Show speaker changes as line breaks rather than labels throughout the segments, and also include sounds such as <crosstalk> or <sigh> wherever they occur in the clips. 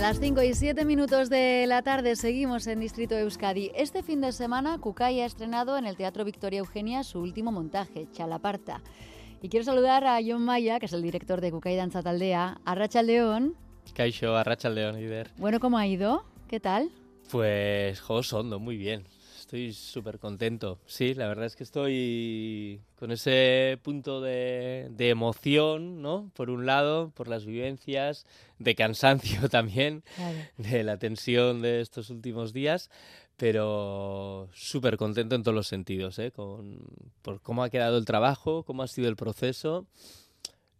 Las 5 y 7 minutos de la tarde seguimos en Distrito Euskadi. Este fin de semana Cucay ha estrenado en el Teatro Victoria Eugenia su último montaje, Chalaparta. Y quiero saludar a John Maya, que es el director de Cucay Danza Taldea, a Rachel León.
Kaixo, a Rachel León, Ider.
Bueno, ¿cómo ha ido? ¿Qué tal?
Pues, jo, sondo, muy bien. Estoy súper contento. Sí, la verdad es que estoy con ese punto de, de, emoción, ¿no? Por un lado, por las vivencias, de cansancio <laughs> también,
Claro.
de la tensión de estos últimos días, pero súper contento en todos los sentidos, ¿eh? Con, por cómo ha quedado el trabajo, cómo ha sido el proceso,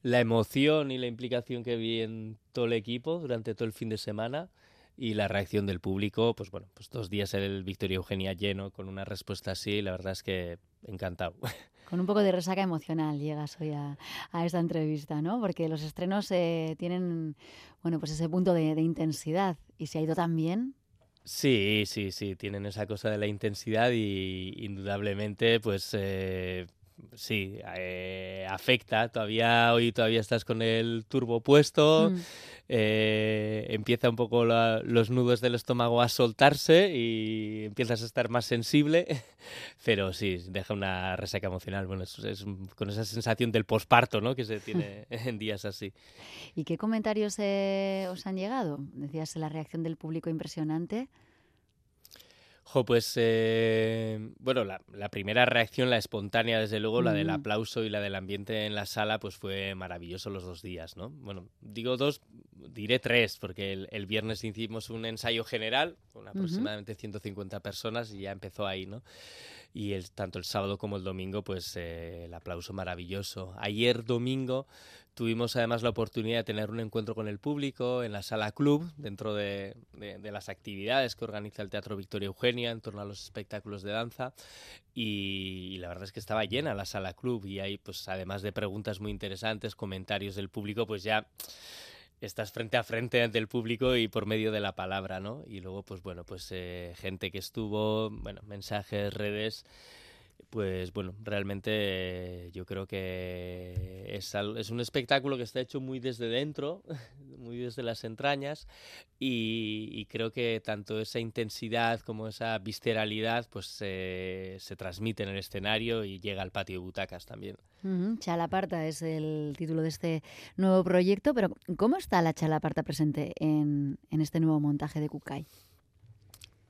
la emoción y la implicación que vi en todo el equipo durante todo el fin de semana y la reacción del público, pues bueno, pues dos días el Victoria Eugenia lleno con una respuesta así, la verdad es que encantado. <laughs>
Con un poco de resaca emocional llegas hoy a, a esta entrevista, ¿no? Porque los estrenos eh, tienen, bueno, pues ese punto de, de intensidad y se ha ido tan bien.
Sí, sí, sí, tienen esa cosa de la intensidad y indudablemente, pues eh, sí, eh, afecta. Todavía hoy todavía estás con el turbo puesto,
Mm.
eh, empieza un poco la- los nudos del estómago a soltarse y empiezas a estar más sensible, <laughs> pero sí, deja una resaca emocional. Bueno, es, con esa sensación del posparto, ¿no? Que se tiene <laughs> <laughs> en días así.
¿Y qué comentarios eh, os han llegado? Decías la reacción del público impresionante.
Jo, pues eh, bueno, la, la primera reacción, la espontánea, desde luego, la del
Mm.
aplauso y la del ambiente en la sala, pues fue maravilloso los dos días, ¿no? Bueno, digo dos, diré tres, porque el, el viernes hicimos un ensayo general con aproximadamente 150 personas y ya empezó ahí, ¿no? Y tanto el sábado como el domingo, pues eh, el aplauso maravilloso. Ayer domingo tuvimos además la oportunidad de tener un encuentro con el público en la sala club, dentro de, de- las actividades que organiza el Teatro Victoria Eugenia en torno a los espectáculos de danza. Y, y la verdad es que estaba llena la sala club y ahí, pues además de preguntas muy interesantes, comentarios del público, pues ya estás frente a frente ante el público y por medio de la palabra, ¿no? Y luego, pues bueno, pues eh, gente que estuvo, bueno, mensajes, redes, pues bueno, realmente eh, yo creo que es, un espectáculo que está hecho muy desde dentro, <laughs> muy desde las entrañas, y, creo que tanto esa intensidad como esa visceralidad pues se transmite en el escenario y llega al patio de butacas también.
Ujú, Chalaparta es el título de este nuevo proyecto, pero ¿cómo está la Chalaparta presente en, en este nuevo montaje de Kukai?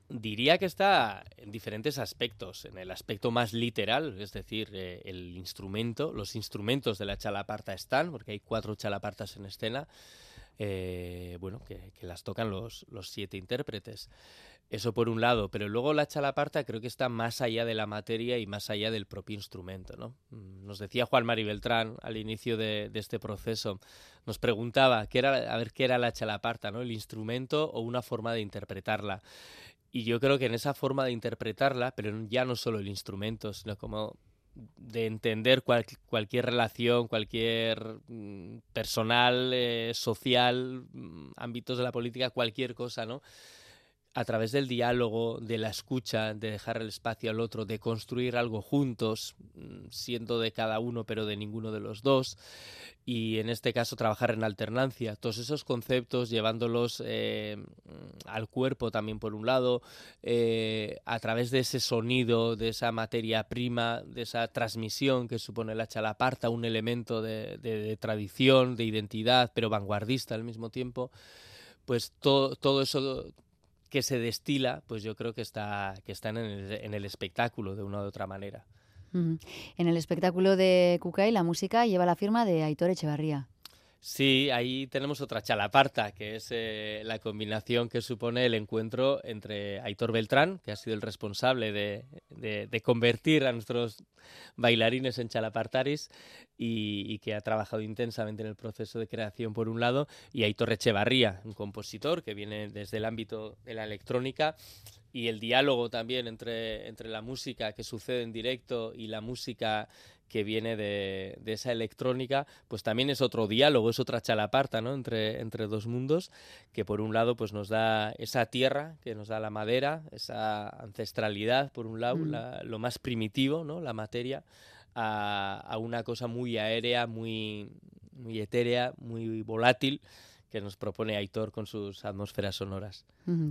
Diría que está en diferentes aspectos. En el aspecto más literal, es decir, eh, el instrumento, los instrumentos de la chalaparta están, porque hay cuatro chalapartas en escena, eh, bueno, que, las tocan los, los siete intérpretes. Eso por un lado, pero luego la chalaparta creo que está más allá de la materia y más allá del propio instrumento, ¿no? Mm, Nos decía Juan Mari Beltrán al inicio de, de este proceso, nos preguntaba qué era, a ver qué era la chalaparta, ¿no? El instrumento o una forma de interpretarla. Y yo creo que en esa forma de interpretarla, pero ya no solo el instrumento, sino como de entender cual- cualquier relación, cualquier mm, personal, eh, social, mm, ámbitos de la política, cualquier cosa, ¿no? A través del diálogo, de la escucha, de dejar el espacio al otro, de construir algo juntos, mm, siendo de cada uno, pero de ninguno de los dos y en este caso trabajar en alternancia. Todos esos conceptos llevándolos eh, al cuerpo también por un lado, eh, a través de ese sonido, de esa materia prima, de esa transmisión que supone la chalaparta, un elemento de, tradición, de identidad, pero vanguardista al mismo tiempo, pues todo eso que se destila, pues yo creo que está, que está en, el, en el espectáculo de una u otra manera.
En el espectáculo de Kukai la música lleva la firma de Aitor Echevarría.
Sí, ahí tenemos otra chalaparta, que es eh, la combinación que supone el encuentro entre Aitor Beltrán, que ha sido el responsable de, convertir a nuestros bailarines en chalapartaris y, y que ha trabajado intensamente en el proceso de creación por un lado, y Aitor Echevarría, un compositor que viene desde el ámbito de la electrónica y el diálogo también entre, entre la música que sucede en directo y la música que viene de, de esa electrónica, pues también es otro diálogo, es otra chalaparta, ¿no? Entre, entre dos mundos, que por un lado pues nos da esa tierra, que nos da la madera, esa ancestralidad, por un lado,
Mm.
la- lo más primitivo, ¿no? La materia, a, a una cosa muy aérea, muy, muy etérea, muy volátil, que nos propone Aitor con sus atmósferas sonoras.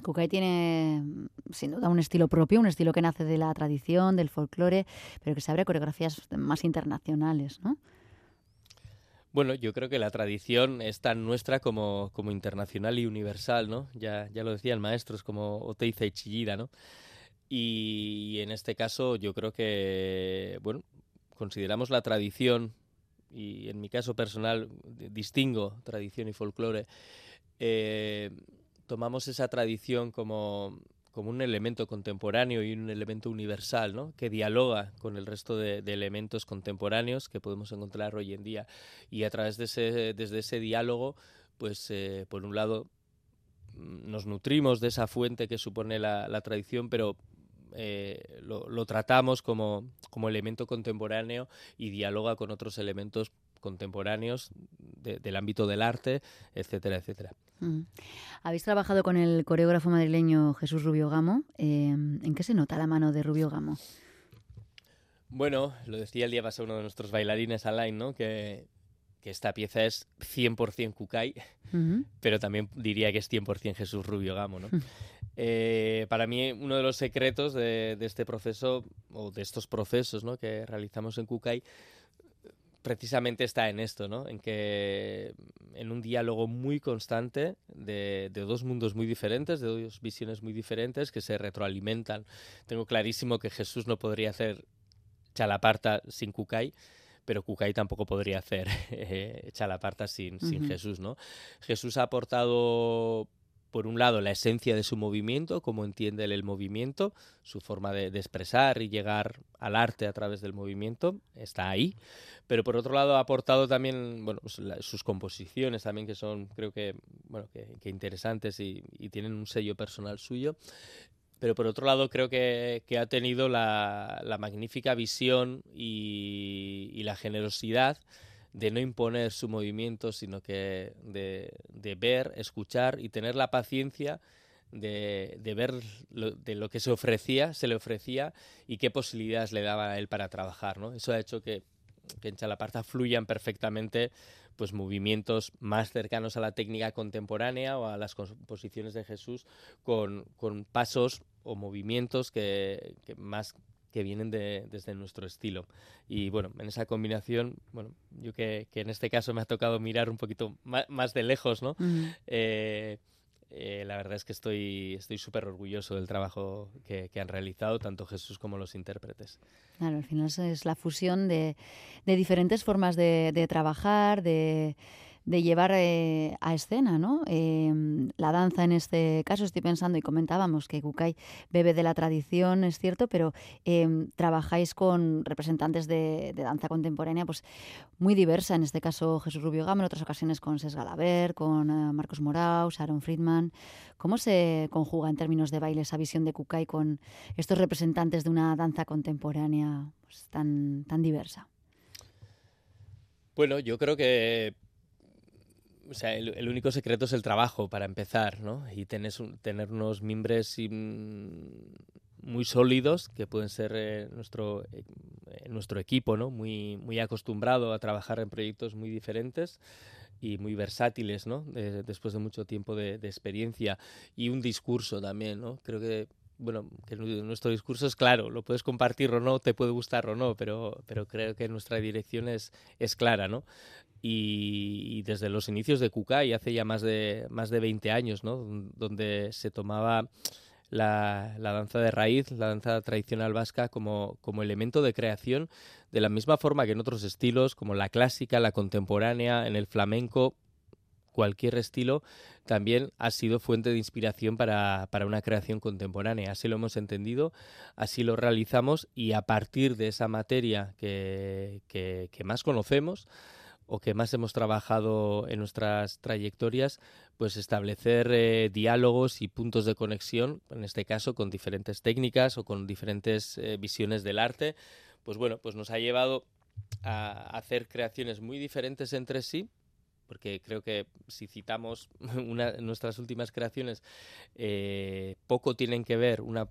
Kukai tiene sin duda un estilo propio, un estilo que nace de la tradición, del folclore, pero que se abre a coreografías más internacionales, ¿no?
Bueno, yo creo que la tradición es tan nuestra como, como internacional y universal, ¿no? Ya, ya lo decían maestros como Oteiza y Chillida, ¿no? Y en este caso yo creo que, bueno, consideramos la tradición, y en mi caso personal distingo tradición y folclore, eh, tomamos esa tradición como, como, un elemento contemporáneo y un elemento universal, ¿no? que dialoga con el resto de, elementos contemporáneos que podemos encontrar hoy en día. Y a través de ese, desde ese diálogo, pues eh, por un lado nos nutrimos de esa fuente que supone la tradición, pero eh, lo, tratamos como, como, elemento contemporáneo y dialoga con otros elementos contemporáneos del ámbito del arte, etcétera, etcétera. Mm.
Habéis trabajado con el coreógrafo madrileño Jesús Rubio Gamo. Em, ¿En qué se nota la mano de Rubio Gamo?
Bueno, lo decía el día pasado uno de nuestros bailarines, Alain, ¿no? que, que esta pieza es 100% Kukai, pero también diría que es 100% Jesús Rubio Gamo. ¿no? Eh, para mí, uno de los secretos de, este proceso, o de estos procesos ¿no? que realizamos en Kukai, precisamente está en esto, ¿no? En que en un diálogo muy constante de, dos mundos muy diferentes, de dos visiones muy diferentes que se retroalimentan. Tengo clarísimo que Jesús no podría hacer Chalaparta sin Kukai, pero Kukai tampoco podría hacer <laughs> eh, Chalaparta sin, sin Jesús, ¿no? Jesús ha aportado por un lado, la esencia de su movimiento, cómo entiende él el movimiento, su forma de, expresar y llegar al arte a través del movimiento, está ahí. Pero por otro lado, ha aportado también bueno, pues sus composiciones también, que son, creo que, bueno, que, interesantes y, tienen un sello personal suyo. Pero por otro lado, creo que, ha tenido la, magnífica visión y la generosidad de no imponer su movimiento, sino que de, ver, escuchar y tener la paciencia de, ver de lo que se ofrecía, se le ofrecía y qué posibilidades le daba a él para trabajar. ¿no? Eso ha hecho que, en Chalaparta fluyan perfectamente pues movimientos más cercanos a la técnica contemporánea o a las composiciones de Jesús con, pasos o movimientos que, que más que vienen de, desde nuestro estilo. Y bueno, en esa combinación, bueno, yo que, en este caso me ha tocado mirar un poquito más, de lejos, ¿no? Eh, eh, la verdad es que estoy estoy súper orgulloso del trabajo que, han realizado tanto Jesús como los intérpretes.
Claro, al final es la fusión de, de diferentes formas de, de trabajar, de de llevar eh, a escena, ¿no? Em, la danza en este caso, estoy pensando y comentábamos que Kukai bebe de la tradición, es cierto, pero em, trabajáis con representantes de, danza contemporánea, pues muy diversa, en este caso Jesús Rubio Gama, en otras ocasiones con Ses Galaber, con eh, Marcos Moraus, Aaron Friedman. ¿Cómo se conjuga en términos de baile esa visión de Kukai con estos representantes de una danza contemporánea pues, tan, tan diversa?
Bueno, yo creo que o sea, el, único secreto es el trabajo para empezar, ¿no? Y tenés tener unos mimbres muy sólidos que pueden ser eh, nuestro, eh, nuestro equipo, ¿no? Muy, muy acostumbrado a trabajar en proyectos muy diferentes y muy versátiles, ¿no? después de mucho tiempo de, de, experiencia y un discurso también, ¿no? Creo que bueno, que nuestro discurso es claro, lo puedes compartir o no, te puede gustar o no, pero, pero creo que nuestra dirección es, es clara, ¿no? Y, desde los inicios de Kukai, hace ya más de, más de 20 años, ¿no? donde se tomaba la, danza de raíz, la danza tradicional vasca, como, como elemento de creación, de la misma forma que en otros estilos, como la clásica, la contemporánea, en el flamenco, cualquier estilo, también ha sido fuente de inspiración para, para, una creación contemporánea. Así lo hemos entendido, así lo realizamos y a partir de esa materia que, que, que más conocemos, o que más hemos trabajado en nuestras trayectorias, pues establecer eh, diálogos y puntos de conexión, en este caso con diferentes técnicas o con diferentes eh, visiones del arte, pues bueno, pues nos ha llevado a hacer creaciones muy diferentes entre sí, porque creo que si citamos <laughs> nuestras últimas creaciones, eh, poco tienen que ver una,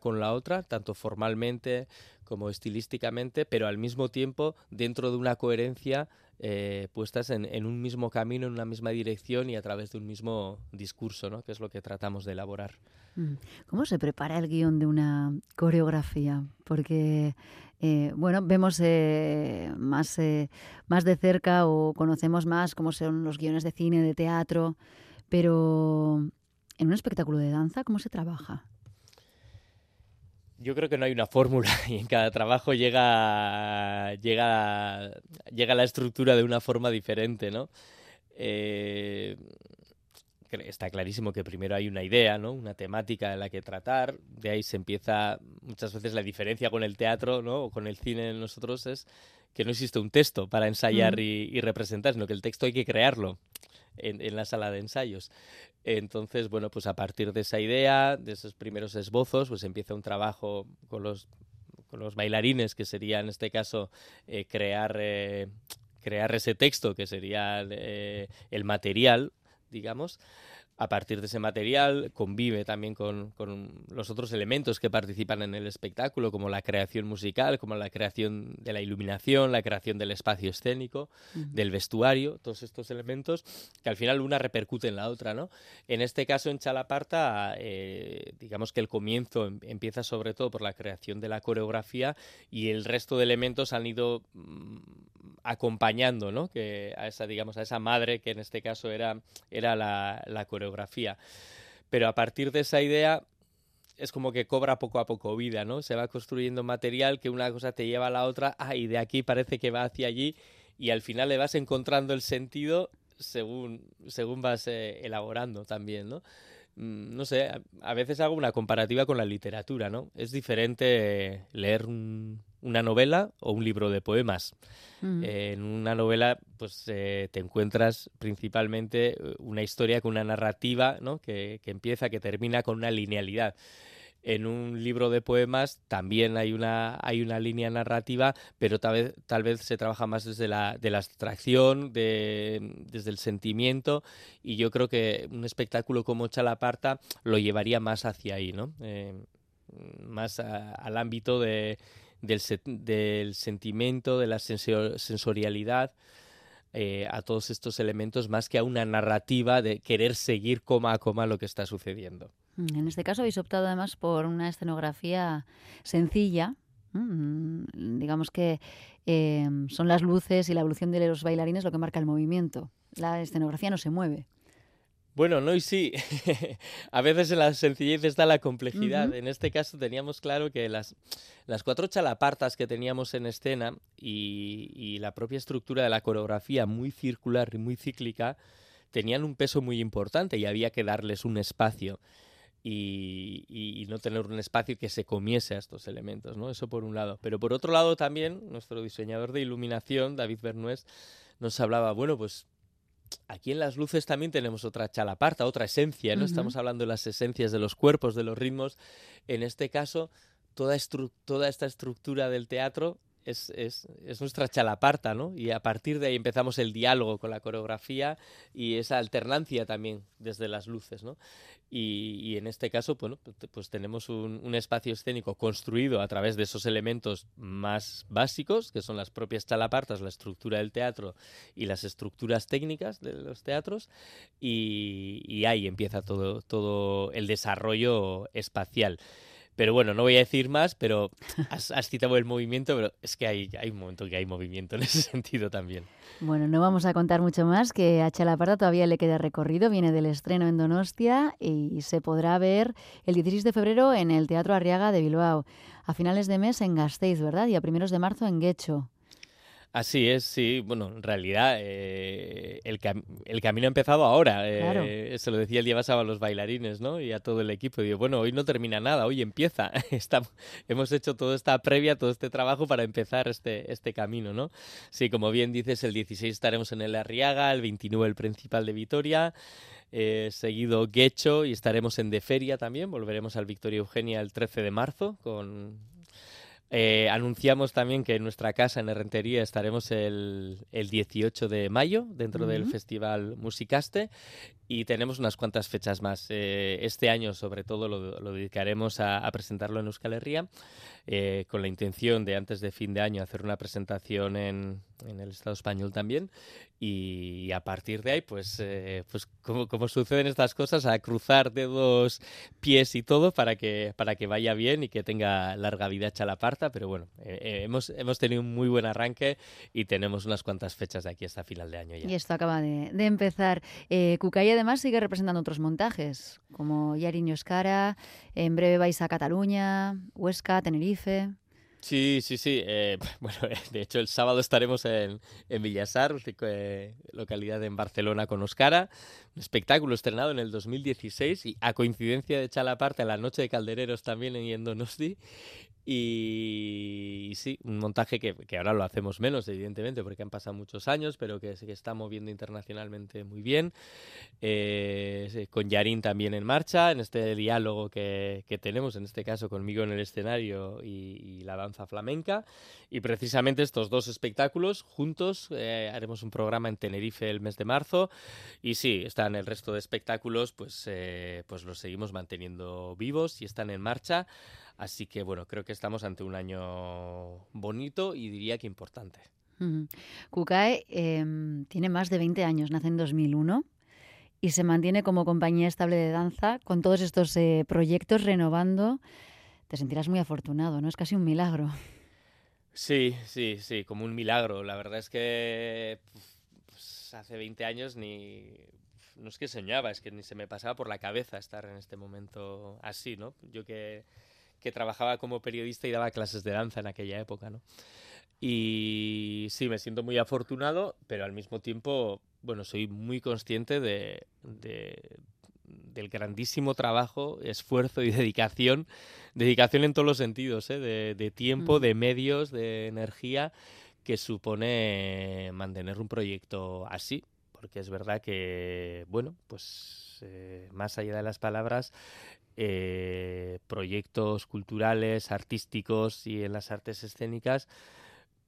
con la otra, tanto formalmente como estilísticamente, pero al mismo tiempo dentro de una coherencia eh, puestas en, un mismo camino, en una misma dirección y a través de un mismo discurso, ¿no? que es lo que tratamos de elaborar.
Mm. ¿Cómo se prepara el guion de una coreografía? Porque, eh, bueno, vemos eh, más, más de cerca o conocemos más cómo son los guiones de cine, de teatro, pero en un espectáculo de danza, ¿cómo se trabaja?
Yo creo que no hay una fórmula <laughs> y en cada trabajo llega, llega, llega la estructura de una forma diferente, ¿no? Eh, está clarísimo que primero hay una idea, ¿no? Una temática en la que tratar, de ahí se empieza muchas veces la diferencia con el teatro, ¿no? O con el cine en nosotros es que no existe un texto para ensayar y, y, representar, sino que el texto hay que crearlo en, la sala de ensayos. Entonces, bueno, pues a partir de esa idea, de esos primeros esbozos, pues empieza un trabajo con los, con los bailarines, que sería en este caso eh, crear, eh, crear ese texto, que sería eh, el material, digamos a partir de ese material, convive también con, los otros elementos que participan en el espectáculo, como la creación musical, como la creación de la iluminación, la creación del espacio escénico, del vestuario, todos estos elementos que al final una repercute en la otra. ¿no? En este caso, en Chalaparta, eh, digamos que el comienzo em, empieza sobre todo por la creación de la coreografía y el resto de elementos han ido mm, acompañando ¿no? que a esa digamos a esa madre que en este caso era, era la, la coreografía pero a partir de esa idea es como que cobra poco a poco vida, ¿no? Se va construyendo material que una cosa te lleva a la otra, ah, y de aquí parece que va hacia allí, y al final le vas encontrando el sentido según, según vas eh, elaborando también, ¿no? Mm, no sé, a, veces hago una comparativa con la literatura, ¿no? Es diferente leer una novela o un libro de poemas. Mm. en una novela, pues eh, te encuentras principalmente eh, una historia con una narrativa, ¿no? Que, que empieza, que termina con una linealidad en un libro de poemas también hay una, hay una línea narrativa, pero tal vez, tal vez se trabaja más desde la, de la abstracción, de, desde el sentimiento, y yo creo que un espectáculo como Chalaparta lo llevaría más hacia ahí, ¿no? Eh, más al ámbito de, del, del, sentimiento, de la sensorialidad. Eh, a todos estos elementos más que a una narrativa de querer seguir coma a coma lo que está sucediendo.
Mm, en este caso habéis optado además por una escenografía sencilla. Mm, digamos que em, son las luces y la evolución de los bailarines lo que marca el movimiento. La escenografía no se mueve.
Bueno, no y sí. <laughs> a veces en la sencillez está la complejidad. En este caso teníamos claro que las, las cuatro chalapartas que teníamos en escena y, y, la propia estructura de la coreografía muy circular y muy cíclica tenían un peso muy importante y había que darles un espacio y, no tener un espacio que se comiese a estos elementos, ¿no? Eso por un lado. Pero por otro lado también, nuestro diseñador de iluminación, David Bernués, nos hablaba, bueno, pues aquí en las luces también tenemos otra chalaparta, otra esencia, ¿no? Estamos hablando de las esencias de los cuerpos, de los ritmos. En este caso, toda, toda esta estructura del teatro es, es, es, nuestra chalaparta, ¿no? Y a partir de ahí empezamos el diálogo con la coreografía y esa alternancia también desde las luces, ¿no? Y, y en este caso, bueno, pues, tenemos un, un, espacio escénico construido a través de esos elementos más básicos, que son las propias chalapartas, la estructura del teatro y las estructuras técnicas de los teatros, y, y ahí empieza todo, todo el desarrollo espacial. Pero bueno, no voy a decir más, pero <laughs> has, citado el movimiento, pero es que hay, hay un momento que hay movimiento en ese <laughs> sentido también.
Bueno, no vamos a contar mucho más, que a Chalaparta todavía le queda recorrido, viene del estreno en Donostia y se podrá ver el 16 de febrero en el Teatro Arriaga de Bilbao, a finales de mes en Gasteiz, ¿verdad? Y a primeros de marzo en Guecho.
Así es, sí. Bueno, en realidad eh, el, el, camino ha empezado ahora. Eh, se lo decía el día pasado a los bailarines, ¿no? Y a todo el equipo. digo, bueno, hoy no termina nada, hoy empieza. <laughs> Estamos, hemos hecho toda esta previa, todo este trabajo para empezar este, este camino, ¿no? Sí, como bien dices, el 16 estaremos en el Arriaga, el 29 el Principal de Vitoria. Eh, seguido Guecho y estaremos en De Feria también. Volveremos al Victoria Eugenia el 13 de marzo con eh, anunciamos también que en nuestra casa en Herrentería estaremos el, el 18 de mayo dentro del Festival Musicaste y tenemos unas cuantas fechas más. Eh, este año, sobre todo, lo, dedicaremos a, presentarlo en Euskal Herria, eh, con la intención de antes de fin de año hacer una presentación en, en el Estado español también. Y, a partir de ahí, pues, eh, pues como, como, suceden estas cosas, a cruzar dedos, pies y todo para que, para que vaya bien y que tenga larga vida Chalaparta. Pero bueno, hemos, hemos tenido un muy buen arranque y tenemos unas cuantas fechas de aquí hasta final de año ya.
Y esto acaba de, de empezar. Eh, además sigue representando otros montajes, como Yariño Escara, en breve vais a Cataluña, Huesca, Tenerife.
Sí, sí, sí. Eh, <laughs> bueno, de hecho, el sábado estaremos en, en Villasar, eh, localidad en Barcelona, con Oscara. Un espectáculo estrenado en el 2016 y a coincidencia de Chalaparte, a la noche de Caldereros también en Donosti. Y, sí, un montaje que, que, ahora lo hacemos menos, evidentemente, porque han pasado muchos años, pero que se está moviendo internacionalmente muy bien. Eh, con Yarín también en marcha, en este diálogo que, que, tenemos, en este caso conmigo en el escenario y, la danza flamenca. Y precisamente estos dos espectáculos juntos eh, haremos un programa en Tenerife el mes de marzo. Y sí, están el resto de espectáculos, pues, eh, pues los seguimos manteniendo vivos y están en marcha. Así que bueno, creo que estamos ante un año bonito y diría que importante.
Kukai em, tiene más de 20 años, nace en 2001 y se mantiene como compañía estable de danza con todos estos eh, proyectos renovando. Te sentirás muy afortunado, ¿no? Es casi un milagro.
Sí, sí, sí, como un milagro. La verdad es que pues, hace 20 años ni... No es que soñaba, es que ni se me pasaba por la cabeza estar en este momento así, ¿no? Yo que que trabajaba como periodista y daba clases de danza en aquella época, ¿no? Y sí, me siento muy afortunado, pero al mismo tiempo, bueno, soy muy consciente de, del grandísimo trabajo, esfuerzo y <laughs> dedicación, dedicación en todos los sentidos, ¿eh? de, tiempo, de medios, de energía, que supone mantener un proyecto así, porque es verdad que, bueno, pues eh, más allá de las palabras, eh, proyectos culturales, artísticos y en las artes escénicas,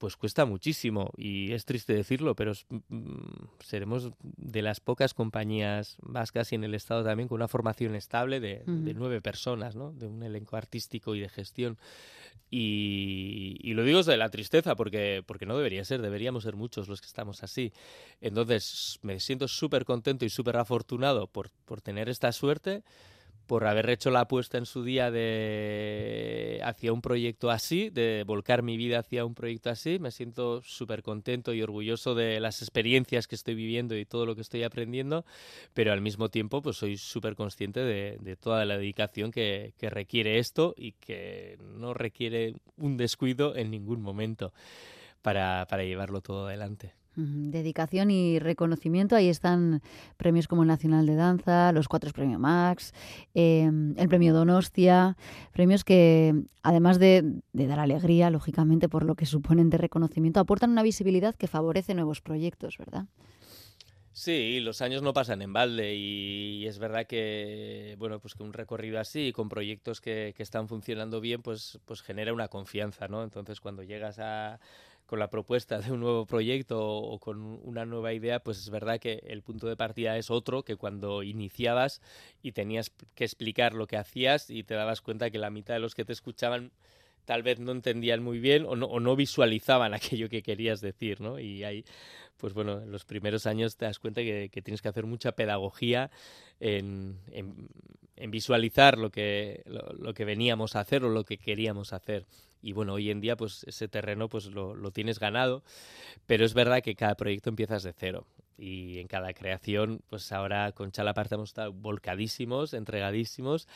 pues cuesta muchísimo y es triste decirlo, pero mm, seremos de las pocas compañías vascas y en el Estado también con una formación estable de, nueve personas, ¿no? de un elenco artístico y de gestión. Y, lo digo desde la tristeza porque, porque no debería ser, deberíamos ser muchos los que estamos así. Entonces me siento súper contento y súper afortunado por, por tener esta suerte por haber hecho la apuesta en su día de hacia un proyecto así, de volcar mi vida hacia un proyecto así. Me siento súper contento y orgulloso de las experiencias que estoy viviendo y todo lo que estoy aprendiendo, pero al mismo tiempo pues soy súper consciente de, toda la dedicación que, que requiere esto y que no requiere un descuido en ningún momento para, para llevarlo todo adelante.
Dedicación y reconocimiento. Ahí están premios como el Nacional de Danza, los cuatro premios Max, em, el premio Donostia, premios que, además de, dar alegría, lógicamente, por lo que suponen de reconocimiento, aportan una visibilidad que favorece nuevos proyectos, ¿verdad?
Sí, los años no pasan en balde y es verdad que bueno pues que un recorrido así con proyectos que, que están funcionando bien pues pues genera una confianza, ¿no? Entonces cuando llegas a con la propuesta de un nuevo proyecto o con una nueva idea, pues es verdad que el punto de partida es otro que cuando iniciabas y tenías que explicar lo que hacías y te dabas cuenta que la mitad de los que te escuchaban tal vez no entendían muy bien o no, visualizaban <laughs> aquello que querías decir, ¿no? Y ahí, pues bueno, en los primeros años te das cuenta que, tienes que hacer mucha pedagogía en, en, visualizar lo que, lo, que veníamos a hacer o lo que queríamos hacer. Y bueno, hoy en día pues ese terreno pues lo, lo tienes ganado, pero es verdad que cada proyecto empiezas de cero y en cada creación, pues ahora con Chalaparte hemos estado volcadísimos, entregadísimos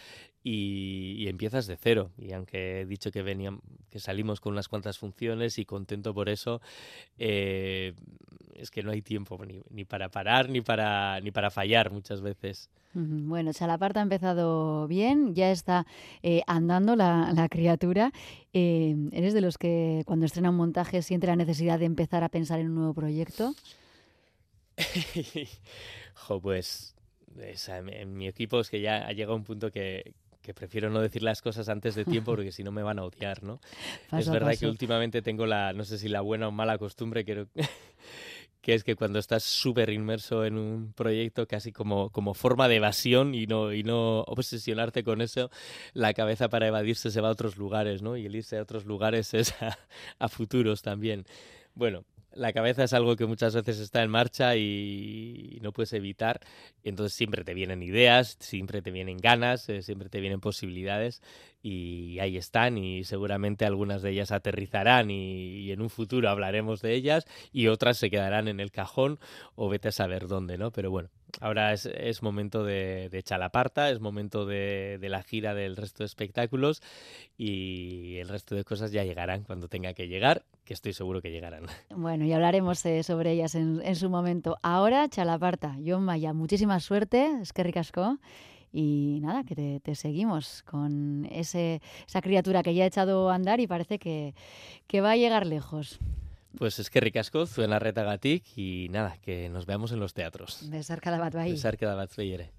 y, empiezas de cero. Y aunque he dicho que venían, que salimos con unas cuantas funciones y contento por eso, eh, es que no hay tiempo ni, para parar ni para, ni para fallar muchas veces.
Bueno, Chalaparte ha empezado bien, ya está eh, andando la, criatura. Eh, ¿Eres de los que cuando estrena un montaje siente la necesidad de empezar a pensar en un nuevo proyecto? <laughs>
jo, pues en mi equipo es que ya ha llegado un punto que, prefiero no decir las cosas antes de tiempo porque si no me van a odiar, ¿no? <laughs> es verdad que últimamente tengo la, no sé si la buena o mala costumbre, que, <laughs> que es que cuando estás súper inmerso en un proyecto, casi como, como forma de evasión y no, y no obsesionarte con eso, la cabeza para evadirse se va a otros lugares, ¿no? Y el irse a otros lugares es a, a futuros también. Bueno, la cabeza es algo que muchas veces está en marcha y no puedes evitar. entonces siempre te vienen ideas, siempre te vienen ganas, eh, siempre te vienen posibilidades y ahí están y seguramente algunas de ellas aterrizarán y, en un futuro hablaremos de ellas y otras se quedarán en el cajón o vete a saber dónde, ¿no? Pero bueno, ahora es, momento de, de Chalaparta, es momento de, la gira del resto de espectáculos y el resto de cosas ya llegarán cuando tenga que llegar, que estoy seguro que llegarán.
Bueno, y hablaremos eh, sobre ellas en, su momento. Ahora, Chalaparta, John Maya, muchísima suerte, es que ricasco. Y nada, que te, seguimos con esa criatura que ya ha echado a andar y parece que, que va a llegar lejos.
Pues es que ricasco, zuen arretagatik, y nada, que nos veamos en los teatros.
Besarkada bat
bai. Besarkada bat bai ere.